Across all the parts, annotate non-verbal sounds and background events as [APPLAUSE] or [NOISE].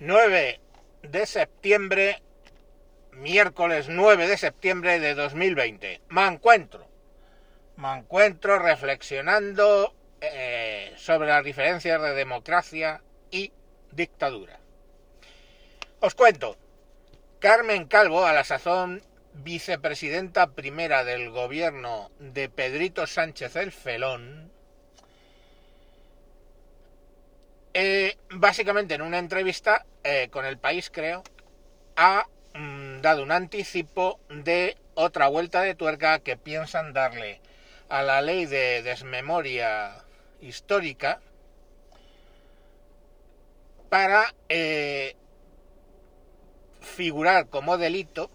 9 de septiembre, miércoles 9 de septiembre de 2020. Me encuentro, me encuentro reflexionando eh, sobre las diferencias de democracia y dictadura. Os cuento, Carmen Calvo, a la sazón vicepresidenta primera del gobierno de Pedrito Sánchez el Felón, eh, básicamente en una entrevista eh, con el país, creo, ha mm, dado un anticipo de otra vuelta de tuerca que piensan darle a la ley de desmemoria histórica para eh, figurar como delito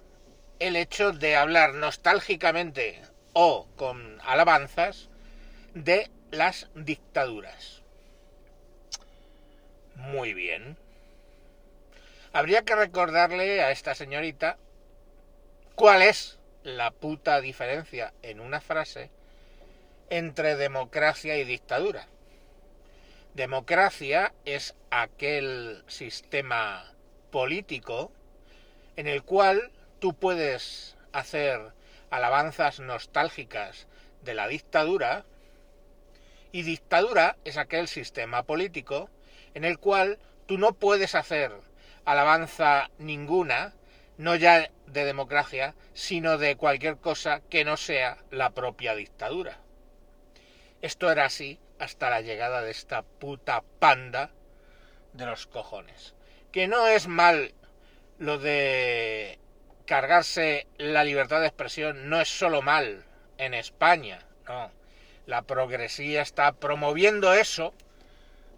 el hecho de hablar nostálgicamente o con alabanzas de las dictaduras. Muy bien. Habría que recordarle a esta señorita cuál es la puta diferencia en una frase entre democracia y dictadura. Democracia es aquel sistema político en el cual tú puedes hacer alabanzas nostálgicas de la dictadura y dictadura es aquel sistema político en el cual tú no puedes hacer alabanza ninguna, no ya de democracia, sino de cualquier cosa que no sea la propia dictadura. Esto era así hasta la llegada de esta puta panda de los cojones. Que no es mal lo de cargarse la libertad de expresión, no es solo mal en España, no. La progresía está promoviendo eso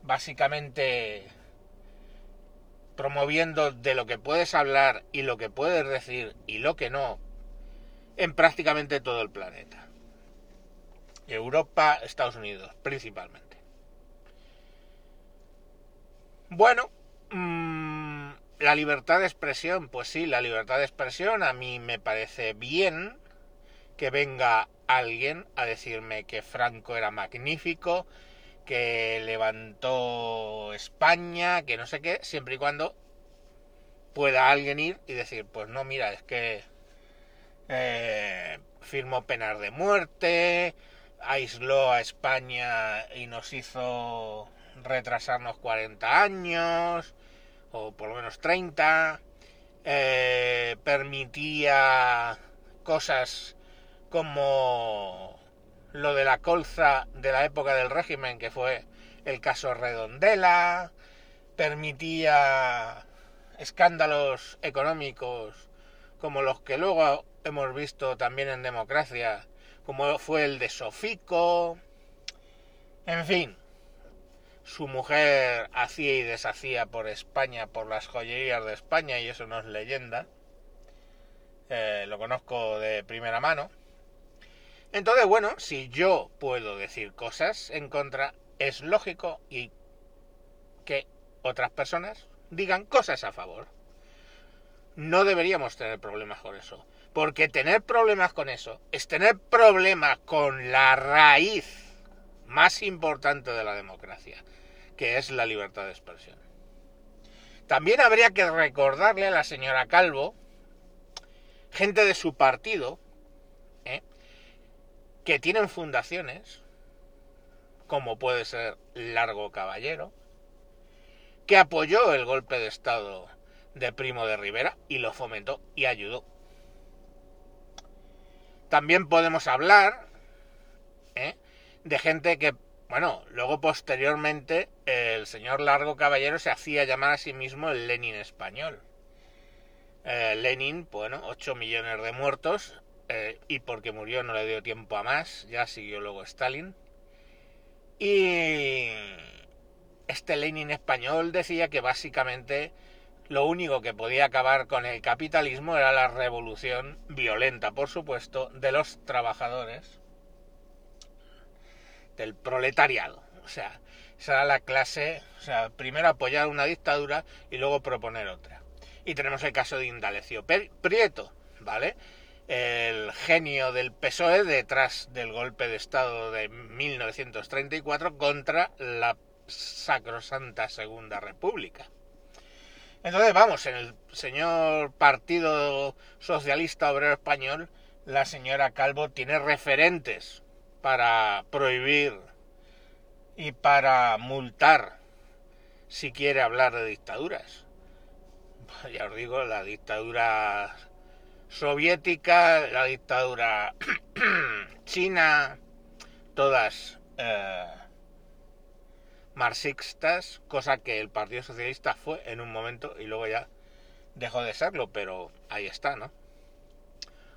básicamente promoviendo de lo que puedes hablar y lo que puedes decir y lo que no en prácticamente todo el planeta. Europa, Estados Unidos, principalmente. Bueno, mmm, la libertad de expresión, pues sí, la libertad de expresión a mí me parece bien que venga alguien a decirme que Franco era magnífico, que levantó España, que no sé qué, siempre y cuando pueda alguien ir y decir, pues no, mira, es que eh, firmó penas de muerte, aisló a España y nos hizo retrasarnos 40 años, o por lo menos 30, eh, permitía cosas como lo de la colza de la época del régimen, que fue el caso Redondela, permitía escándalos económicos como los que luego hemos visto también en democracia, como fue el de Sofico, en fin, su mujer hacía y deshacía por España, por las joyerías de España, y eso no es leyenda, eh, lo conozco de primera mano, entonces, bueno, si yo puedo decir cosas en contra, es lógico y que otras personas digan cosas a favor. No deberíamos tener problemas con eso. Porque tener problemas con eso es tener problemas con la raíz más importante de la democracia, que es la libertad de expresión. También habría que recordarle a la señora Calvo, gente de su partido, que tienen fundaciones, como puede ser Largo Caballero, que apoyó el golpe de Estado de Primo de Rivera y lo fomentó y ayudó. También podemos hablar ¿eh? de gente que, bueno, luego posteriormente el señor Largo Caballero se hacía llamar a sí mismo el Lenin español. Eh, Lenin, bueno, 8 millones de muertos, eh, y porque murió no le dio tiempo a más, ya siguió luego Stalin. Y este Lenin español decía que básicamente lo único que podía acabar con el capitalismo era la revolución violenta, por supuesto, de los trabajadores, del proletariado. O sea, esa era la clase, o sea, primero apoyar una dictadura y luego proponer otra. Y tenemos el caso de Indalecio Prieto, ¿vale? El genio del PSOE detrás del golpe de Estado de 1934 contra la sacrosanta Segunda República. Entonces, vamos, en el señor Partido Socialista Obrero Español, la señora Calvo tiene referentes para prohibir y para multar si quiere hablar de dictaduras. Ya os digo, la dictadura soviética, la dictadura [CLEARS THROAT] china, todas eh, marxistas, cosa que el Partido Socialista fue en un momento y luego ya dejó de serlo, pero ahí está, ¿no?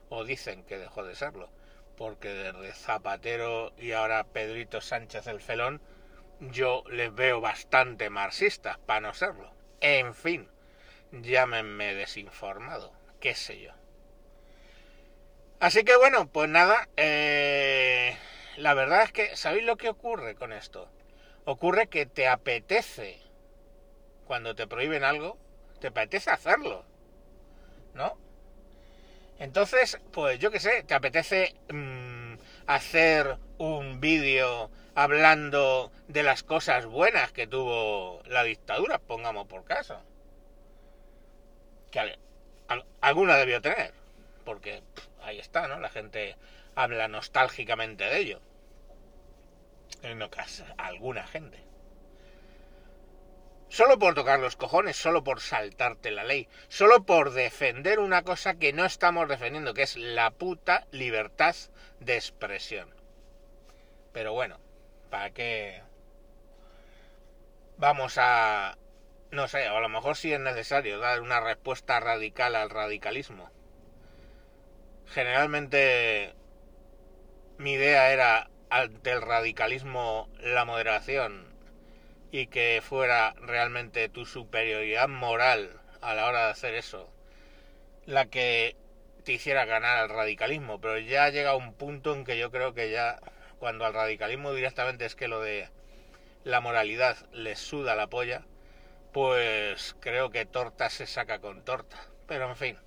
O dicen que dejó de serlo, porque desde Zapatero y ahora Pedrito Sánchez el Felón, yo les veo bastante marxistas, para no serlo. En fin, llámenme desinformado, qué sé yo. Así que bueno, pues nada, eh, la verdad es que, ¿sabéis lo que ocurre con esto? Ocurre que te apetece, cuando te prohíben algo, te apetece hacerlo, ¿no? Entonces, pues yo qué sé, te apetece mm, hacer un vídeo hablando de las cosas buenas que tuvo la dictadura, pongamos por caso. Que alguna debió tener, porque ahí está, ¿no? La gente habla nostálgicamente de ello. En ocasiones, alguna gente. Solo por tocar los cojones, solo por saltarte la ley, solo por defender una cosa que no estamos defendiendo, que es la puta libertad de expresión. Pero bueno, ¿para qué? Vamos a... No sé, a lo mejor sí es necesario dar una respuesta radical al radicalismo generalmente mi idea era ante el radicalismo la moderación y que fuera realmente tu superioridad moral a la hora de hacer eso la que te hiciera ganar al radicalismo, pero ya llega un punto en que yo creo que ya cuando al radicalismo directamente es que lo de la moralidad les suda la polla, pues creo que torta se saca con torta. Pero en fin.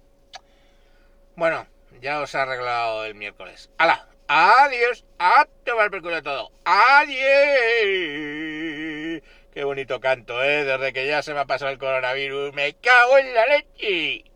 Bueno, ya os ha arreglado el miércoles. ¡Hala! ¡Adiós! ¡A tomar por culo todo! ¡Adiós! Qué bonito canto, ¿eh? Desde que ya se me ha pasado el coronavirus. ¡Me cago en la leche!